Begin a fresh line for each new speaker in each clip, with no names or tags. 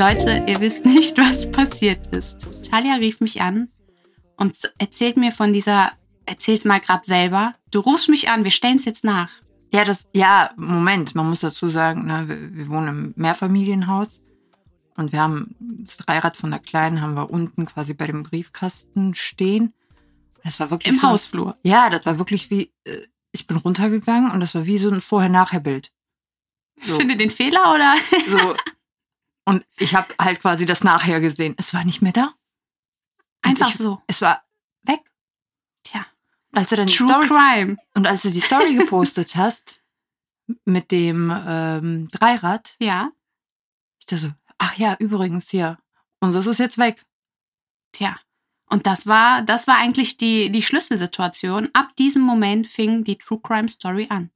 Leute, ihr wisst nicht, was passiert ist. Talia rief mich an und erzählt mir von dieser, erzähl's mal gerade selber. Du rufst mich an, wir stellen es jetzt nach.
Ja, das, ja, Moment, man muss dazu sagen, ne, wir, wir wohnen im Mehrfamilienhaus und wir haben das Dreirad von der Kleinen haben wir unten quasi bei dem Briefkasten stehen. Das war wirklich
Im
so,
Hausflur.
Ja, das war wirklich wie, äh, ich bin runtergegangen und das war wie so ein Vorher-Nachher-Bild. So.
Finde den Fehler oder?
So. Und ich habe halt quasi das nachher gesehen. Es war nicht mehr da. Und
Einfach
ich,
so.
Es war weg. Als du dann die
True
Story
Crime.
und als du die Story gepostet hast mit dem ähm, Dreirad,
Ja.
ich dachte so, ach ja, übrigens hier. Und das ist jetzt weg.
Tja. Und das war, das war eigentlich die, die Schlüsselsituation. Ab diesem Moment fing die True Crime Story an.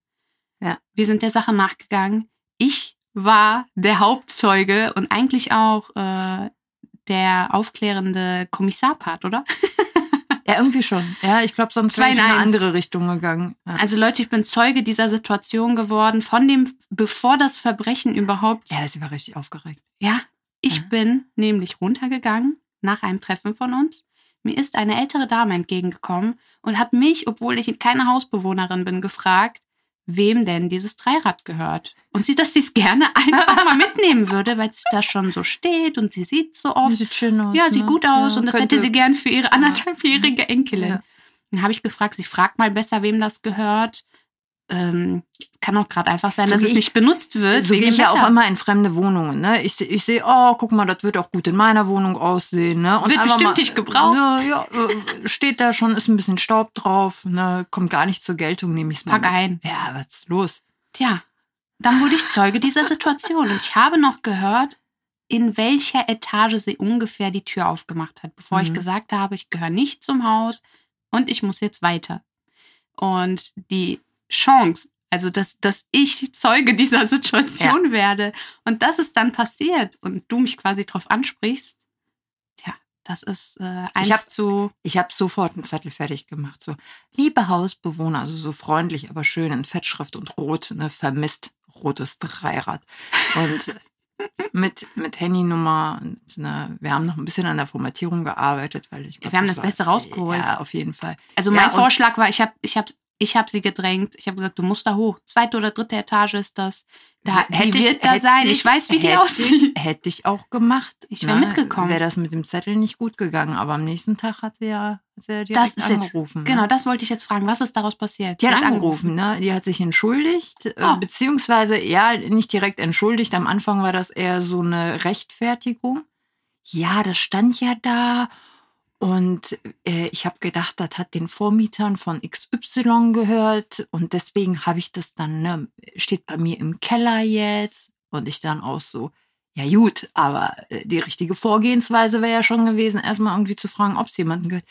Ja.
Wir sind der Sache nachgegangen. Ich war der Hauptzeuge und eigentlich auch äh, der aufklärende Kommissarpart, oder?
Ja, irgendwie schon. Ja, ich glaube, sonst wäre ich
in
in eine andere Richtung gegangen. Ja.
Also Leute, ich bin Zeuge dieser Situation geworden, von dem, bevor das Verbrechen überhaupt.
ja, sie war richtig aufgeregt.
Ja, ich
Ja.
bin nämlich runtergegangen nach einem Treffen von uns. Mir ist eine ältere Dame entgegengekommen und hat mich, obwohl ich keine Hausbewohnerin bin, gefragt, wem denn dieses Dreirad gehört. Und sie, dass sie es gerne einfach mal mitnehmen würde, weil es da schon so steht und sie sieht so oft.
Sieht schön aus.
Ja, sieht
ne?
gut aus
Ja,
und das hätte sie gern für ihre anderthalbjährige Enkelin.
Ja.
Dann habe ich gefragt, sie fragt mal besser, wem das gehört. Ähm, kann auch gerade einfach sein,
So
dass es
ich-
nicht benutzt wird.
So gehe ich ja auch immer in fremde Wohnungen. Ne? Ich, ich sehe, oh, guck mal, das wird auch gut in meiner Wohnung aussehen. Ne? Und
Wird bestimmt nicht gebraucht.
Ne, ja, äh, steht da schon, ist ein bisschen Staub drauf, ne? kommt gar nicht zur Geltung, nehme ich es mal
Pack
mit.
ein.
Ja, was ist los?
Tja, dann wurde ich Zeuge dieser Situation und ich habe noch gehört, in welcher Etage sie ungefähr die Tür aufgemacht hat, bevor ich
Mhm.
gesagt habe, ich gehöre nicht zum Haus und ich muss jetzt weiter. Und die Chance, also dass, dass ich Zeuge dieser Situation werde und das ist dann passiert und du mich quasi drauf ansprichst, tja, das ist äh, eins
hab-
zu
Ich habe sofort einen Zettel fertig gemacht. So, liebe Hausbewohner, also so freundlich, aber schön in Fettschrift und rot, ne, vermisst rotes Dreirad. Und mit, mit Handynummer und ne, wir haben noch ein bisschen an der Formatierung gearbeitet, weil ich glaub,
Wir haben das
war-
Beste rausgeholt.
Ja, auf jeden Fall.
Also
Ja,
mein
und-
Vorschlag war, ich habe ich hab, ich hab sie gedrängt. Ich habe gesagt, du musst da hoch. Zweite oder dritte Etage ist das. Da, die
Hätte ich-
wird da
hätte
sein. Ich, weiß, wie die aussieht.
Ich, hätte ich auch gemacht.
Ich wär mitgekommen.
Wäre das mit dem Zettel nicht gut gegangen, aber am nächsten Tag hat sie ja, hat sie ja direkt
ist jetzt-
angerufen. ne?
Genau, das wollte ich jetzt fragen. Was ist daraus passiert?
Die hat
Sie
angerufen, ne? Die hat sich entschuldigt, äh,
Oh.
beziehungsweise ja, nicht direkt entschuldigt. Am Anfang war das eher so eine Rechtfertigung. Ja, das stand ja da. Und äh, ich habe gedacht, das hat den Vormietern von XY gehört. Und deswegen habe ich das dann, ne, steht bei mir im Keller jetzt. Und ich dann auch so, ja gut, aber äh, die richtige Vorgehensweise wäre ja schon gewesen, erstmal irgendwie zu fragen, ob es jemanden gehört.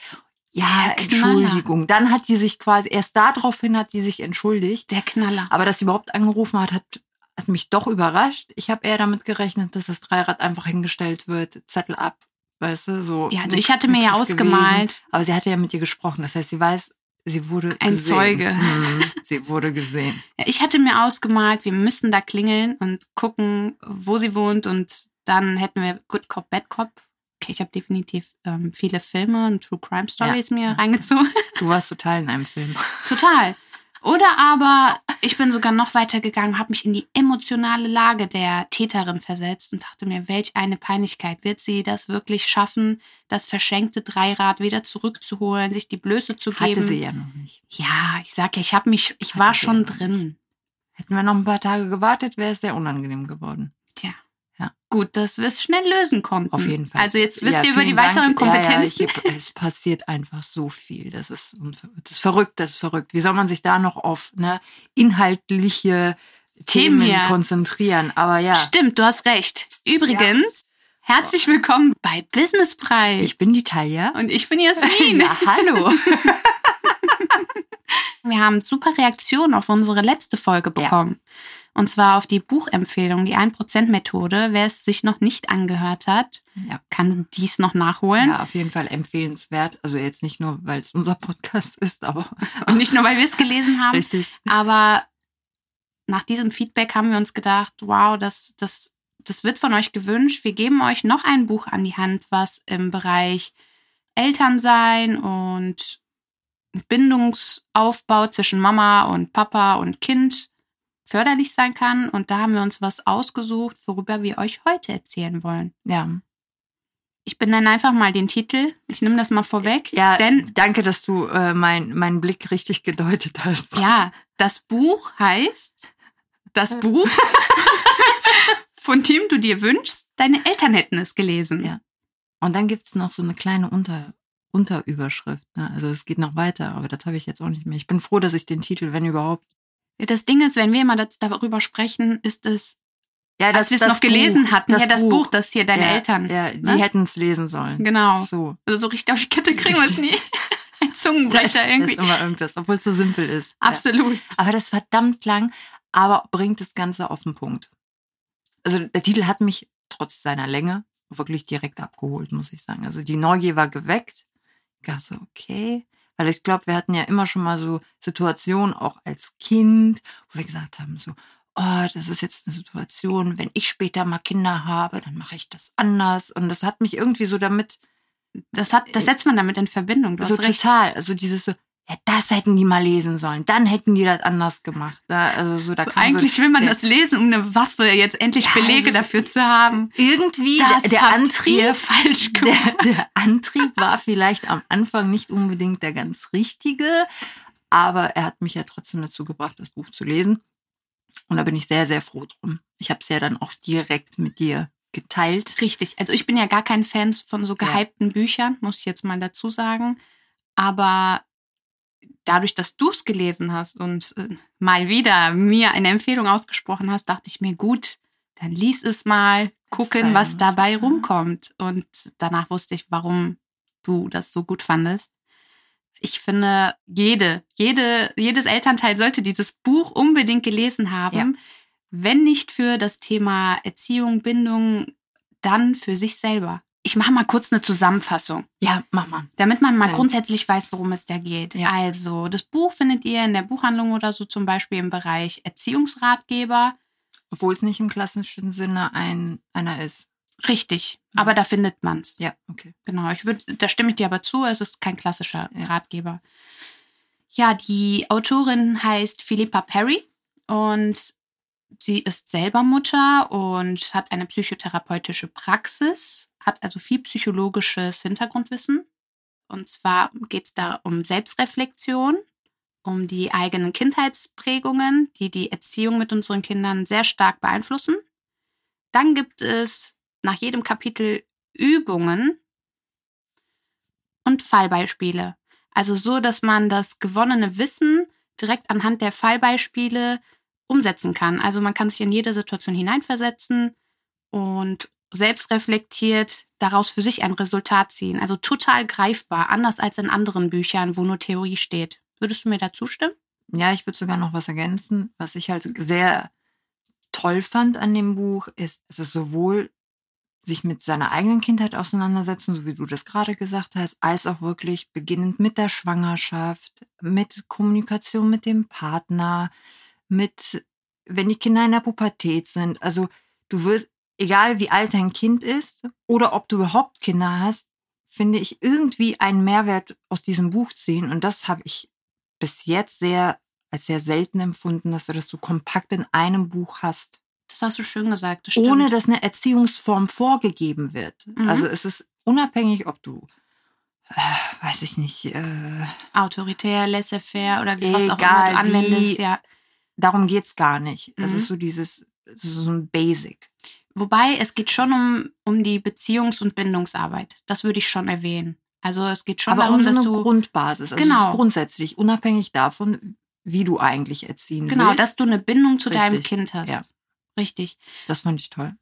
Ja,
Der Knaller.
Entschuldigung. Dann hat sie sich quasi, erst daraufhin hat sie sich entschuldigt.
Der Knaller.
Aber dass sie überhaupt angerufen hat, hat, hat mich doch überrascht. Ich habe eher damit gerechnet, dass das Dreirad einfach hingestellt wird, Zettel ab, weißt du, so.
Ja, also
nix-
ich hatte mir ja
ist gewesen.
ausgemalt.
Aber sie hatte ja mit dir gesprochen. Das heißt, sie weiß, sie wurde
Ein
gesehen.
Zeuge.
Mhm, sie wurde gesehen.
Ja, Ich hatte mir ausgemalt, wir müssen da klingeln und gucken, wo sie wohnt und dann hätten wir Good Cop, Bad Cop. Okay, ich habe definitiv ähm, viele Filme und True Crime Stories mir
Ja.
reingezogen.
Du warst total in einem Film.
Total. Oder aber ich bin sogar noch weiter gegangen, habe mich in die emotionale Lage der Täterin versetzt und dachte mir, welch eine Peinlichkeit. Wird sie das wirklich schaffen, das verschenkte Dreirad wieder zurückzuholen, sich die Blöße zu geben?
Hatte sie ja noch nicht.
Ja, ich sag ja, ich habe mich, ich
Hatte
war schon
ja
drin.
Hätten wir noch ein paar Tage gewartet, wäre es sehr unangenehm geworden.
Tja.
Ja.
Gut, dass wir es schnell lösen konnten.
Auf jeden Fall.
Also jetzt wisst
Ja,
ihr über die weiteren
Dank. Ja,
Kompetenzen.
Ja, es passiert einfach so viel. Das ist, das ist verrückt, das ist verrückt. Wie soll man sich da noch auf ne, inhaltliche
Themen
Themen konzentrieren? Aber ja,
Stimmt, du hast recht. Übrigens, herzlich willkommen bei Businesspreis.
ich bin die Talia.
und ich bin Jasmin.
Ja, hallo.
Wir haben super Reaktionen auf unsere letzte Folge
Ja.
Und zwar auf die Buchempfehlung, die 1%-Methode. Wer es sich noch nicht angehört hat,
Ja.
kann dies noch nachholen.
Ja, auf jeden Fall empfehlenswert. Also jetzt nicht nur, weil es unser Podcast ist, aber
Und nicht nur, weil wir es gelesen haben.
richtig.
Aber nach diesem Feedback haben wir uns gedacht, wow, das, das, das wird von euch gewünscht. Wir geben euch noch ein Buch an die Hand, was im Bereich Elternsein und Bindungsaufbau zwischen Mama und Papa und Kind förderlich sein kann. Und da haben wir uns was ausgesucht, worüber wir euch heute erzählen wollen.
Ja.
Ich benenne einfach mal den Titel. Ich nehme das mal vorweg.
Ja,
denn
danke, dass du äh, mein, meinen Blick richtig gedeutet hast.
Ja, das Buch heißt Das Buch, von dem du dir wünschst, deine Eltern hätten es gelesen.
Ja. Und dann gibt's noch so eine kleine Unter, Unterüberschrift. Ne? Also es geht noch weiter, aber das habe ich jetzt auch nicht mehr. Ich bin froh, dass ich den Titel, wenn überhaupt.
Das Ding ist, wenn wir immer das, darüber sprechen, ist es,
Ja,
als wir es noch gelesen hatten, ja, das Buch, das hier deine
ja,
Eltern.
Ja, die
ne?
hätten es lesen sollen.
Genau.
So.
Also so richtig auf die Kette kriegen wir es nie. Ein Zungenbrecher irgendwie.
ist immer irgendwas, obwohl es so simpel ist. Ja.
Absolut.
Aber das ist verdammt lang, aber bringt das Ganze auf den Punkt. Also der Titel hat mich trotz seiner Länge wirklich direkt abgeholt, muss ich sagen. Also die Neugier war geweckt. Ich dachte so, okay. Weil ich glaube, wir hatten ja immer schon mal so Situationen, auch als Kind, wo wir gesagt haben, so, oh, das ist jetzt eine Situation, wenn ich später mal Kinder habe, dann mache ich das anders. Und das hat mich irgendwie so damit
Das, hat, das setzt man damit in Verbindung. Du
so total, also dieses so, ja, das hätten die mal lesen sollen, dann hätten die das anders gemacht. Ja, also so, da
So, eigentlich
so,
will man
der-
das lesen, um eine Waffe jetzt endlich
Ja,
Belege
also-
dafür zu haben.
irgendwie
Das
der, der Antrieb,
falsch gemacht.
der, der Antrieb war vielleicht am Anfang nicht unbedingt der ganz richtige, aber er hat mich ja trotzdem dazu gebracht, das Buch zu lesen. Und da bin ich sehr, sehr froh drum. Ich habe es ja dann auch direkt mit dir geteilt.
Richtig. Also ich bin ja gar kein Fan von so gehypten Büchern, muss ich jetzt mal dazu sagen. Aber dadurch, dass du es gelesen hast und äh, mal wieder mir eine Empfehlung ausgesprochen hast, dachte ich mir, gut, dann lies es mal, gucken, was dabei rumkommt. Und danach wusste ich, warum du das so gut fandest. Ich finde, jede, jede, jedes Elternteil sollte dieses Buch unbedingt gelesen haben.
Ja.
Wenn nicht für das Thema Erziehung, Bindung, dann für sich selber. Ich mache mal kurz eine Zusammenfassung,
Ja, mach mal.
damit man mal
Ja.
grundsätzlich weiß, worum es da geht.
Ja.
Also, das Buch findet ihr in der Buchhandlung oder so zum Beispiel im Bereich Erziehungsratgeber.
Obwohl es nicht im klassischen Sinne ein einer ist.
Richtig,
Ja.
aber da findet man's.
Ja, okay.
Genau, ich würde, da stimme ich dir aber zu, es ist kein klassischer. Ratgeber. Ja, die Autorin heißt Philippa Perry und sie ist selber Mutter und hat eine psychotherapeutische Praxis, hat also viel psychologisches Hintergrundwissen. Und zwar geht es da um Selbstreflexion, um die eigenen Kindheitsprägungen, die die Erziehung mit unseren Kindern sehr stark beeinflussen. Dann gibt es nach jedem Kapitel Übungen und Fallbeispiele. Also so, dass man das gewonnene Wissen direkt anhand der Fallbeispiele umsetzen kann. Also man kann sich in jede Situation hineinversetzen und selbst reflektiert daraus für sich ein Resultat ziehen. Also total greifbar, anders als in anderen Büchern, wo nur Theorie steht. Würdest du mir da zustimmen?
Ja, ich würde sogar noch was ergänzen. Was ich halt sehr toll fand an dem Buch, ist, es ist sowohl sich mit seiner eigenen Kindheit auseinandersetzen, so wie du das gerade gesagt hast, als auch wirklich beginnend mit der Schwangerschaft, mit Kommunikation mit dem Partner, mit, wenn die Kinder in der Pubertät sind. Also du wirst, egal wie alt dein Kind ist oder ob du überhaupt Kinder hast, finde ich irgendwie einen Mehrwert aus diesem Buch ziehen. Und das habe ich bis jetzt sehr als sehr selten empfunden, dass du das so kompakt in einem Buch hast,
Das hast du schön gesagt. Das
ohne dass eine Erziehungsform vorgegeben wird.
Mhm.
Also es ist unabhängig, ob du, äh, weiß ich nicht, äh,
Autoritär, laissez-faire oder wie was auch immer
Egal
du anwendest.
wie.
Ja.
darum geht's gar nicht. Das
Mhm.
ist so dieses, so ein Basic.
Wobei es geht schon um, um die Beziehungs- und Bindungsarbeit. Das würde ich schon erwähnen. Also es geht schon
Aber
darum,
um so
dass
eine
du
Grundbasis. Also
Genau.
grundsätzlich, unabhängig davon, wie du eigentlich erziehen
genau,
willst.
dass du eine Bindung zu deinem
Richtig,
Kind hast.
ja.
Richtig.
das fand ich toll.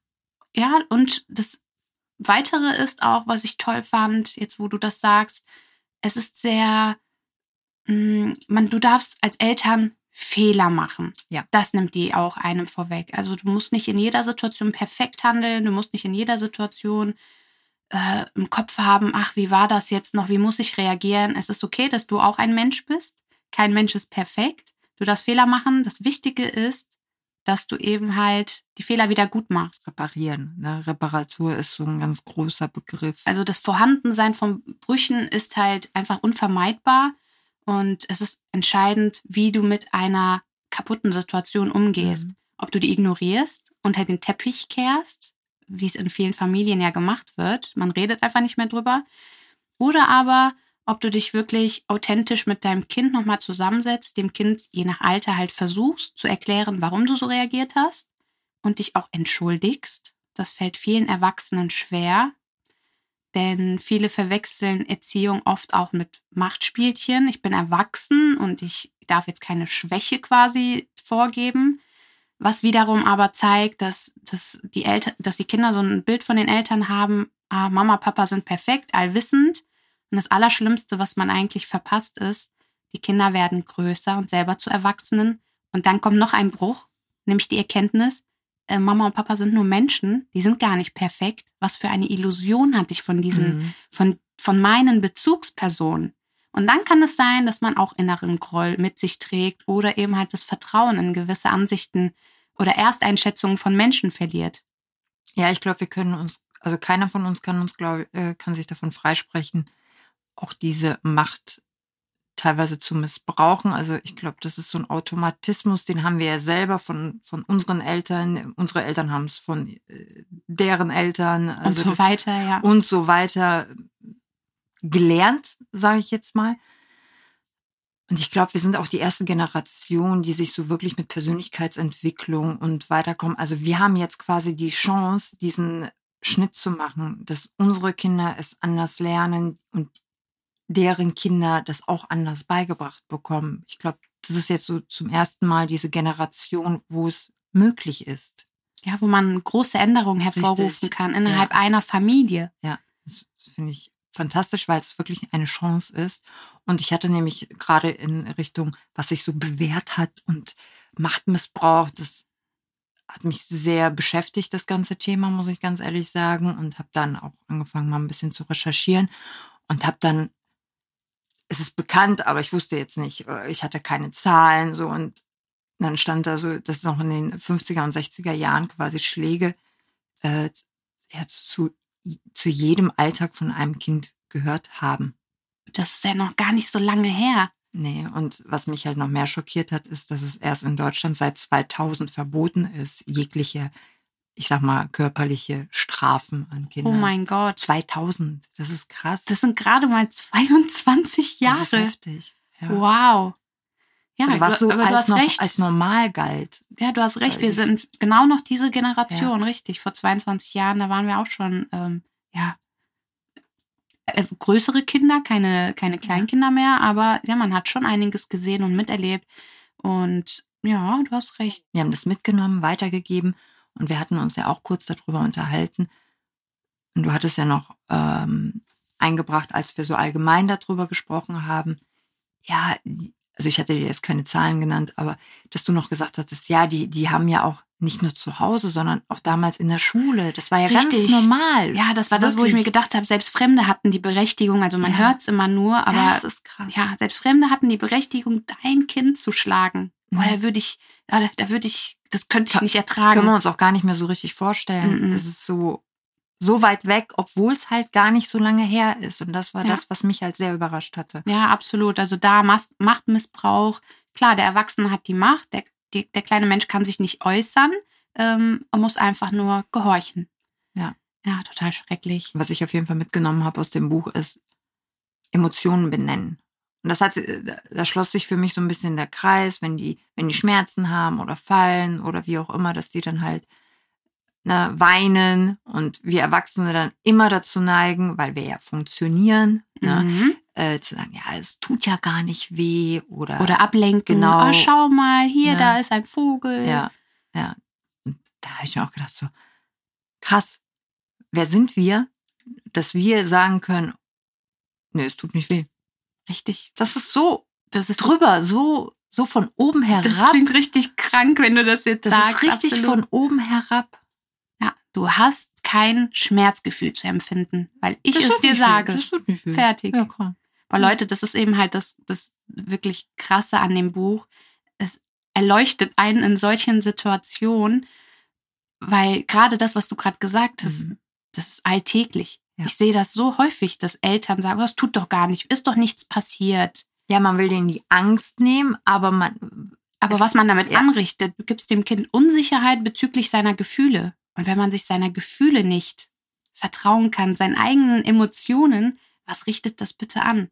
Ja, und das Weitere ist auch, was ich toll fand, jetzt wo du das sagst, es ist sehr, mh, man, du darfst als Eltern Fehler machen.
Ja.
Das nimmt die auch einem vorweg. Also du musst nicht in jeder Situation perfekt handeln, du musst nicht in jeder Situation äh, im Kopf haben, ach, wie war das jetzt noch, wie muss ich reagieren? Es ist okay, dass du auch ein Mensch bist. Kein Mensch ist perfekt. Du darfst Fehler machen. Das Wichtige ist, dass du eben halt die Fehler wieder gut machst.
Reparieren. Ne? Reparatur ist so ein ganz großer Begriff.
Also das Vorhandensein von Brüchen ist halt einfach unvermeidbar und es ist entscheidend, wie du mit einer kaputten Situation umgehst.
Mhm.
Ob du die ignorierst, unter den Teppich kehrst, wie es in vielen Familien ja gemacht wird. Man redet einfach nicht mehr drüber. Oder aber, ob du dich wirklich authentisch mit deinem Kind nochmal zusammensetzt, dem Kind je nach Alter halt versuchst zu erklären, warum du so reagiert hast und dich auch entschuldigst. Das fällt vielen Erwachsenen schwer, denn viele verwechseln Erziehung oft auch mit Machtspielchen. Ich bin erwachsen und ich darf jetzt keine Schwäche quasi vorgeben. Was wiederum aber zeigt, dass, dass, die Eltern, dass die Kinder so ein Bild von den Eltern haben, ah, Mama, Papa sind perfekt, allwissend. Und das Allerschlimmste, was man eigentlich verpasst, ist, die Kinder werden größer und selber zu Erwachsenen. Und dann kommt noch ein Bruch, nämlich die Erkenntnis, äh, Mama und Papa sind nur Menschen, die sind gar nicht perfekt. Was für eine Illusion hatte ich von diesen,
Mhm.
von, von meinen Bezugspersonen. Und dann kann es sein, dass man auch inneren Groll mit sich trägt oder eben halt das Vertrauen in gewisse Ansichten oder Ersteinschätzungen von Menschen verliert.
Ja, ich glaube, wir können uns, also keiner von uns kann uns, glaube äh, kann sich davon freisprechen, auch diese Macht teilweise zu missbrauchen. Also ich glaube, das ist so ein Automatismus, den haben wir ja selber von, von unseren Eltern. Unsere Eltern haben es von äh, deren Eltern
Und
also
so weiter, ja.
und so weiter gelernt, sage ich jetzt mal. Und ich glaube, wir sind auch die erste Generation, die sich so wirklich mit Persönlichkeitsentwicklung und weiterkommen. Also wir haben jetzt quasi die Chance, diesen Schnitt zu machen, dass unsere Kinder es anders lernen und deren Kinder das auch anders beigebracht bekommen. Ich glaube, das ist jetzt so zum ersten Mal diese Generation, wo es möglich ist.
Ja, wo man große Änderungen hervorrufen
Richtig,
kann innerhalb einer Familie.
Ja, das finde ich fantastisch, weil es wirklich eine Chance ist. Und ich hatte nämlich gerade in Richtung, was sich so bewährt hat und Machtmissbrauch, das hat mich sehr beschäftigt, das ganze Thema, muss ich ganz ehrlich sagen. Und habe dann auch angefangen, mal ein bisschen zu recherchieren und habe dann, es ist bekannt, aber ich wusste jetzt nicht, äh, ich hatte keine Zahlen so und dann stand da so, dass noch in den 50er und 60er Jahren quasi Schläge äh, ja, zu zu jedem Alltag von einem Kind gehört haben.
Das ist ja noch gar nicht so lange her.
Nee, und was mich halt noch mehr schockiert hat, ist, dass es erst in Deutschland seit 2000 verboten ist, jegliche, ich sag mal, körperliche Strafen an Kinder.
Oh mein Gott.
2000, das ist krass.
Das sind gerade mal 22 Jahre.
Das ist heftig. Ja.
Wow. Ja,
also was
du,
so
aber du
als,
hast
noch,
recht.
als normal galt.
ja, du hast recht. Wir sind genau noch diese Generation, richtig. Vor 22 Jahren, da waren wir auch schon, ähm, ja, äh, größere Kinder, keine, keine Kleinkinder mehr, aber ja, man hat schon einiges gesehen und miterlebt. Und ja, du hast recht.
Wir haben das mitgenommen, weitergegeben und wir hatten uns ja auch kurz darüber unterhalten. Und du hattest ja noch ähm, eingebracht, als wir so allgemein darüber gesprochen haben. Ja, also ich hatte dir jetzt keine Zahlen genannt, aber dass du noch gesagt hattest, ja, die, die haben ja auch nicht nur zu Hause, sondern auch damals in der Schule. Das war ja ganz
Richtig.
normal.
Ja, das war das, wo ich mir
Wirklich.
gedacht habe, selbst Fremde hatten die Berechtigung, also man
Ja.
hört es immer nur, aber
das ist krass.
ja, selbst Fremde hatten die Berechtigung, dein Kind zu schlagen.
Mhm.
Boah, da würde ich, da, da würde ich, das könnte ich nicht ertragen.
Können wir uns auch gar nicht mehr so richtig vorstellen. Es ist so, so weit weg, obwohl es halt gar nicht so lange her ist. Und das war
Ja.
das, was mich halt sehr überrascht hatte.
Ja, absolut. Also da Machtmissbrauch. Klar, der Erwachsene hat die Macht, der, die, der kleine Mensch kann sich nicht äußern, ähm, er muss einfach nur gehorchen.
Ja.
Ja, total schrecklich.
was ich auf jeden Fall mitgenommen habe aus dem Buch, ist Emotionen benennen. Und das hat, da schloss sich für mich so ein bisschen der Kreis, wenn die, wenn die Schmerzen haben oder fallen oder wie auch immer, dass die dann halt ne, weinen und wir Erwachsene dann immer dazu neigen, weil wir ja funktionieren, ne,
Mhm.
äh, zu sagen, ja, es tut ja gar nicht weh oder,
Oder ablenken.
Genau.
Oh, schau mal, hier,
Ne.
da ist ein Vogel.
ja, ja. Und da habe ich mir auch gedacht, so krass, wer sind wir, dass wir sagen können, nee, es tut nicht weh.
Richtig.
Das ist so
Das ist
drüber, so so von oben herab.
Das klingt richtig krank, wenn du das jetzt
das
sagst.
ist richtig
absolut.
von oben herab.
Ja, du hast kein Schmerzgefühl zu empfinden, weil ich
Das
es dir sage.
Das tut nicht weh.
Fertig.
Ja, klar.
Aber Leute, das ist eben halt das, das wirklich Krasse an dem Buch. Es erleuchtet einen in solchen Situationen, weil gerade das, was du gerade gesagt hast,
Mhm.
das ist alltäglich.
Ja.
Ich sehe das so häufig, dass Eltern sagen, "Oh, das tut doch gar nicht, ist doch nichts passiert.
Ja, man will denen die Angst nehmen, aber man,
Aber was man damit
Ja.
anrichtet, du gibst dem Kind Unsicherheit bezüglich seiner Gefühle. Und wenn man sich seiner Gefühle nicht vertrauen kann, seinen eigenen Emotionen, was richtet das bitte an?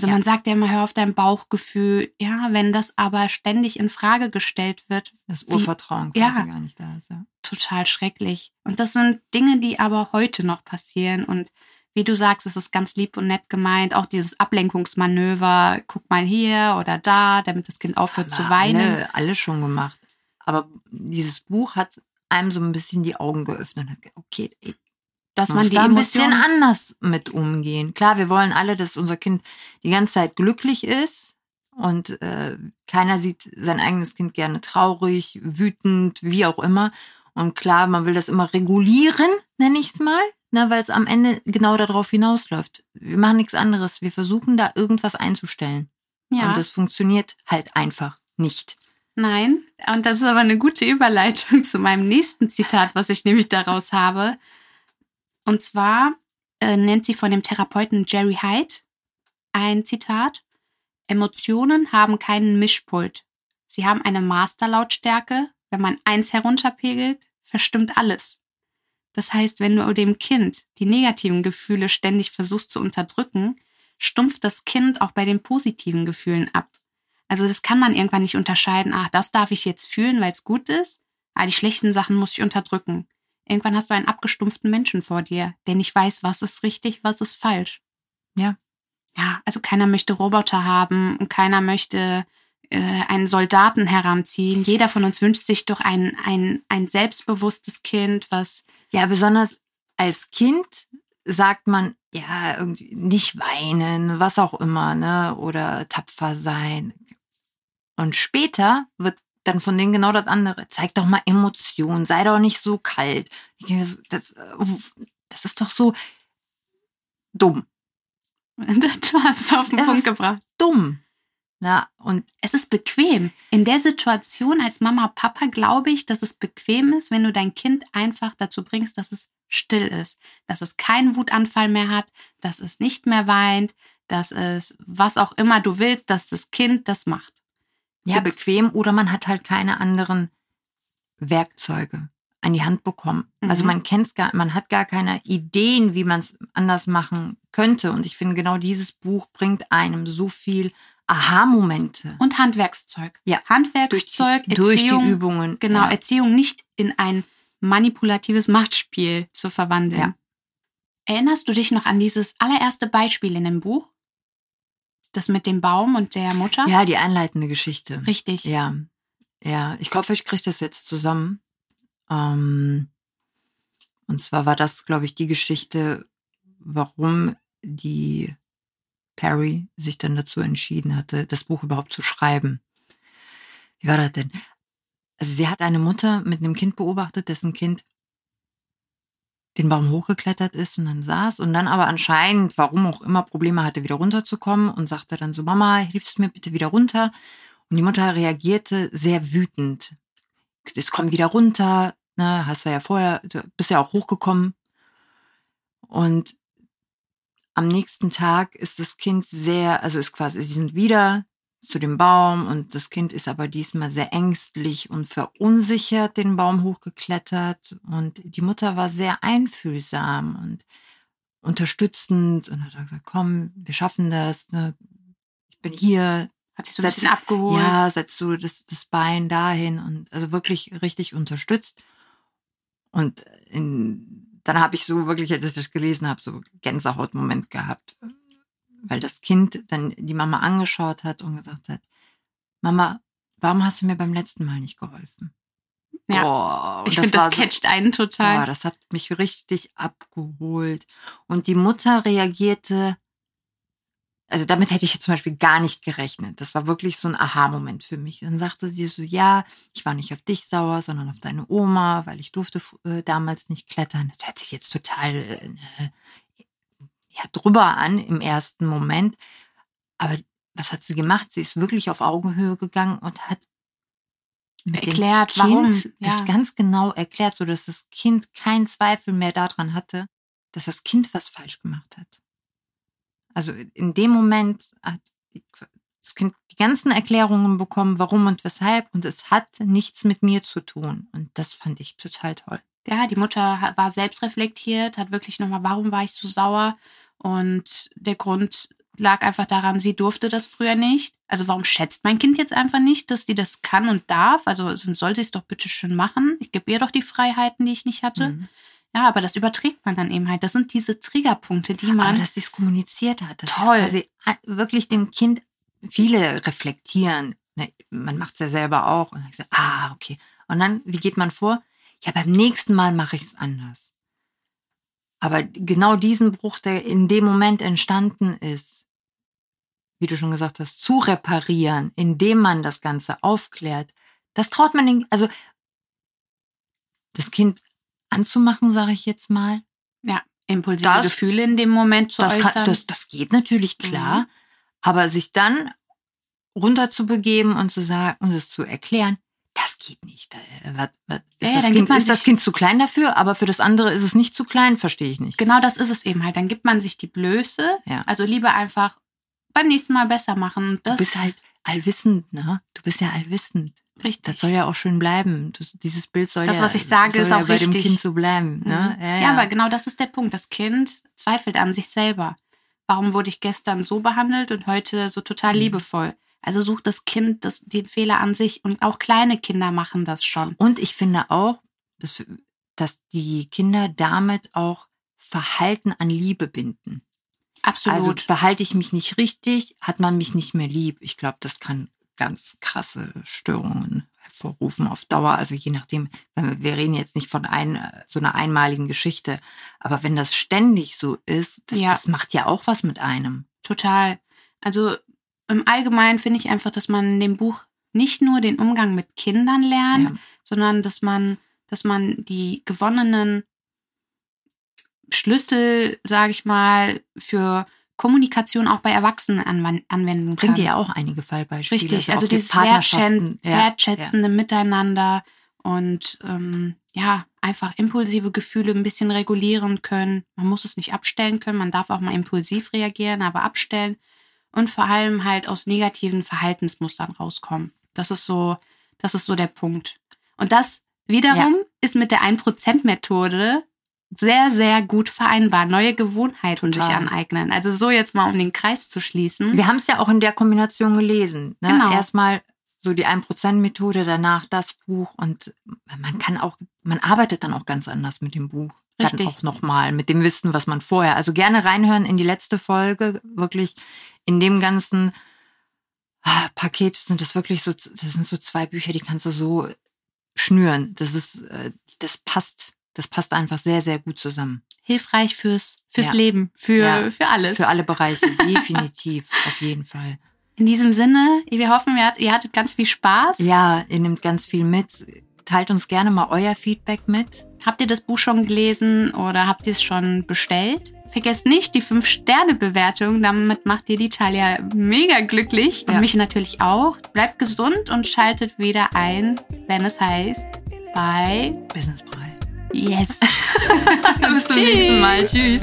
Also
Ja.
man sagt ja immer, hör auf dein Bauchgefühl. Ja, wenn das aber ständig in Frage gestellt wird,
das
Wie-
Urvertrauen
Ja.
quasi gar nicht da ist. Ja.
total schrecklich. Und das sind Dinge, die aber heute noch passieren. Und wie du sagst, es ist ganz lieb und nett gemeint. Auch dieses Ablenkungsmanöver, guck mal hier oder da, damit das Kind aufhört zu weinen.
Alle, alle schon gemacht. Aber dieses Buch hat einem so ein bisschen die Augen geöffnet. okay,
Dass
man
die
da ein bisschen anders mit umgehen. Klar, wir wollen alle, dass unser Kind die ganze Zeit glücklich ist und äh, keiner sieht sein eigenes Kind gerne traurig, wütend, wie auch immer. Und klar, man will das immer regulieren, nenne ich es mal, ne, weil es am Ende genau darauf hinausläuft. Wir machen nichts anderes. Wir versuchen da irgendwas einzustellen.
ja.
Und das funktioniert halt einfach nicht.
Nein, und das ist aber eine gute Überleitung zu meinem nächsten Zitat, was ich nämlich daraus habe. Und zwar äh, nennt sie von dem Therapeuten Jerry Hyde ein Zitat. Emotionen haben keinen Mischpult. Sie haben eine Masterlautstärke. Wenn man eins herunterpegelt, verstimmt alles. Das heißt, wenn du dem Kind die negativen Gefühle ständig versuchst zu unterdrücken, stumpft das Kind auch bei den positiven Gefühlen ab. Also das kann dann irgendwann nicht unterscheiden, ach, das darf ich jetzt fühlen, weil es gut ist, ah, die schlechten Sachen muss ich unterdrücken. Irgendwann hast du einen abgestumpften Menschen vor dir, der nicht weiß, was ist richtig, was ist falsch.
Ja.
Ja, also keiner möchte Roboter haben und keiner möchte äh, einen Soldaten heranziehen. Jeder von uns wünscht sich doch ein, ein, ein selbstbewusstes Kind, was
Ja, besonders als Kind sagt man, ja, irgendwie nicht weinen, was auch immer, ne, oder tapfer sein. Und später wird dann von denen genau das andere. Zeig doch mal Emotionen, sei doch nicht so kalt. Das, äh, das ist doch so dumm.
das hast du auf den
Es
Punkt
ist-
gebracht.
Dumm. Na, und
Es ist bequem. In der Situation als Mama, Papa glaube ich, dass es bequem ist, wenn du dein Kind einfach dazu bringst, dass es still ist, dass es keinen Wutanfall mehr hat, dass es nicht mehr weint, dass es was auch immer du willst, dass das Kind das macht.
Ja, bequem oder man hat halt keine anderen Werkzeuge an die Hand bekommen. Also
Mhm.
man kennt's gar, man hat gar keine Ideen, wie man es anders machen könnte. Und ich finde, genau dieses Buch bringt einem so viel Aha-Momente.
Und Handwerkszeug.
Ja.
Handwerkszeug,
durch die, durch die. Übungen.
Genau,
Ja.
Erziehung nicht in ein manipulatives Machtspiel zu verwandeln.
Ja.
Erinnerst du dich noch an dieses allererste Beispiel in dem Buch? Das mit dem Baum und der Mutter?
ja, die einleitende Geschichte.
Richtig.
Ja, ja. Ich hoffe, ich kriege das jetzt zusammen. Ähm, und zwar war das, glaube ich, die Geschichte, warum die Perry sich dann dazu entschieden hatte, das Buch überhaupt zu schreiben. Wie war das denn? Also sie hat eine Mutter mit einem Kind beobachtet, dessen Kind den Baum hochgeklettert ist und dann saß und dann aber anscheinend, warum auch immer, Probleme hatte, wieder runterzukommen und sagte dann so, Mama, hilfst du mir bitte wieder runter? Und die Mutter reagierte sehr wütend. Es komm wieder runter, ne, hast du ja vorher, du bist ja auch hochgekommen. Und am nächsten Tag ist das Kind sehr, also ist quasi, sie sind wieder zu dem Baum und das Kind ist aber diesmal sehr ängstlich und verunsichert den Baum hochgeklettert und die Mutter war sehr einfühlsam und unterstützend und hat gesagt, komm, wir schaffen das, ne? ich bin hier,
Hat sich so ein
Setz-
bisschen abgeholt.
ja, setzt du das, das Bein dahin und also wirklich richtig unterstützt. Und in, dann habe ich so wirklich, als ich das gelesen habe, so Gänsehautmoment gehabt. Weil das Kind dann die Mama angeschaut hat und gesagt hat, Mama, warum hast du mir beim letzten Mal nicht geholfen?
Ja.
Und
ich finde, das
so-
catcht einen total.
Boah, das hat mich richtig abgeholt. Und die Mutter reagierte also damit hätte ich jetzt zum Beispiel gar nicht gerechnet. Das war wirklich so ein Aha-Moment für mich. Dann sagte sie so, ja, ich war nicht auf dich sauer, sondern auf deine Oma, weil ich durfte äh, damals nicht klettern. Das hört sich jetzt total äh, ja, drüber an im ersten Moment. Aber was hat sie gemacht? Sie ist wirklich auf Augenhöhe gegangen und hat
erklärt,
kind
warum.
das
Ja.
ganz genau erklärt, so dass das Kind keinen Zweifel mehr daran hatte, dass das Kind was falsch gemacht hat. Also in dem Moment hat das Kind die ganzen Erklärungen bekommen, warum und weshalb, und es hat nichts mit mir zu tun. Und das fand ich total toll.
ja, die Mutter war selbst reflektiert, hat wirklich nochmal, warum war ich so sauer? Und der Grund lag einfach daran, sie durfte das früher nicht. Also warum schätzt mein Kind jetzt einfach nicht, dass sie das kann und darf? Also sonst soll sie es doch bitte schön machen. Ich gebe ihr doch die Freiheiten, die ich nicht hatte.
Mhm.
Ja, aber das überträgt man dann eben halt. Das sind diese Triggerpunkte, die
Aber
man.
dass sie es kommuniziert hat, das
Toll.
ist wirklich dem Kind, viele reflektieren, ne, man macht es ja selber auch, und dann sagt, ah, okay. Und dann, wie geht man vor? Ja, beim nächsten Mal mache ich es anders. Aber genau diesen Bruch, der in dem Moment entstanden ist, wie du schon gesagt hast, zu reparieren, indem man das Ganze aufklärt, das traut man den, also das Kind anzumachen, sage ich jetzt mal,
impulsive
das-
Gefühle in dem Moment zu
das,
äußern.
kann, das, das geht natürlich klar,
Mhm.
aber sich dann runter zu begeben und zu sagen und es zu erklären, geht nicht. Äh, Was, was, ist,
Ja, ja,
das
dann
kind,
gibt man
ist das Kind zu klein dafür, aber für das andere ist es nicht zu klein, verstehe ich nicht.
genau das ist es eben halt. Dann gibt man sich die Blöße.
Ja.
Also lieber einfach beim nächsten Mal besser machen.
Du bist halt allwissend, ne? Du bist ja allwissend.
richtig.
Das soll ja auch schön bleiben. Das, dieses Bild soll
Das,
ja,
was ich sage, ist
ja
auch
bei dem
richtig.
Kind so bleiben. Ne?
Mhm. Ja, aber genau das ist der Punkt. Das Kind zweifelt an sich selber. Warum wurde ich gestern so behandelt und heute so total
Mhm.
liebevoll? Also sucht das Kind das, den Fehler an sich und auch kleine Kinder machen das schon.
Und ich finde auch, dass, dass die Kinder damit auch Verhalten an Liebe binden. Also
Absolut.
verhalte ich mich nicht richtig, hat man mich nicht mehr lieb. Ich glaube, das kann ganz krasse Störungen hervorrufen auf Dauer. Also je nachdem, wir reden jetzt nicht von ein, so einer einmaligen Geschichte, aber wenn das ständig so ist, das,
Ja.
das macht ja auch was mit einem.
Total. Also im Allgemeinen finde ich einfach, dass man in dem Buch nicht nur den Umgang mit Kindern lernt,
Ja.
sondern dass man, dass man die gewonnenen Schlüssel, sage ich mal, für Kommunikation auch bei Erwachsenen anwenden kann.
Bringt dir ja auch einige Fallbeispiele.
Richtig, also
die
dieses
Partnerschaften.
Wertschätzen,
Ja,
wertschätzende Miteinander und ähm, ja, einfach impulsive Gefühle ein bisschen regulieren können. Man muss es nicht abstellen können, man darf auch mal impulsiv reagieren, aber abstellen und vor allem halt aus negativen Verhaltensmustern rauskommen. Das ist so, das ist so der Punkt. Und das wiederum ist mit der 1%-Methode sehr, sehr gut vereinbar. Neue Gewohnheiten
Total.
sich aneignen. Also so jetzt mal, um den Kreis zu schließen.
Wir haben es ja auch in der Kombination gelesen. Ne?
Genau.
Erstmal so die 1%-Methode, danach das Buch und man kann auch, man arbeitet dann auch ganz anders mit dem Buch.
Richtig.
Dann auch nochmal mit dem Wissen, was man vorher. Also gerne reinhören in die letzte Folge. Wirklich in dem ganzen ah, Paket sind das wirklich so, das sind so zwei Bücher, die kannst du so schnüren. Das ist, äh, das passt, das passt einfach sehr, sehr gut zusammen.
hilfreich fürs, fürs
Ja.
Leben, für,
Ja.
für alles.
Für alle Bereiche, definitiv, auf jeden Fall.
In diesem Sinne, wir hoffen, ihr, hat, ihr hattet ganz viel Spaß.
Ja, ihr nehmt ganz viel mit. Teilt uns gerne mal euer Feedback mit.
Habt ihr das Buch schon gelesen oder habt ihr es schon bestellt? Vergesst nicht die 5-Sterne-Bewertung, damit macht ihr die Talia mega glücklich und
Ja.
mich natürlich auch. Bleibt gesund und schaltet wieder ein, wenn es heißt, bei
Businessbrei.
Yes.
Bis zum nächsten Mal. Tschüss.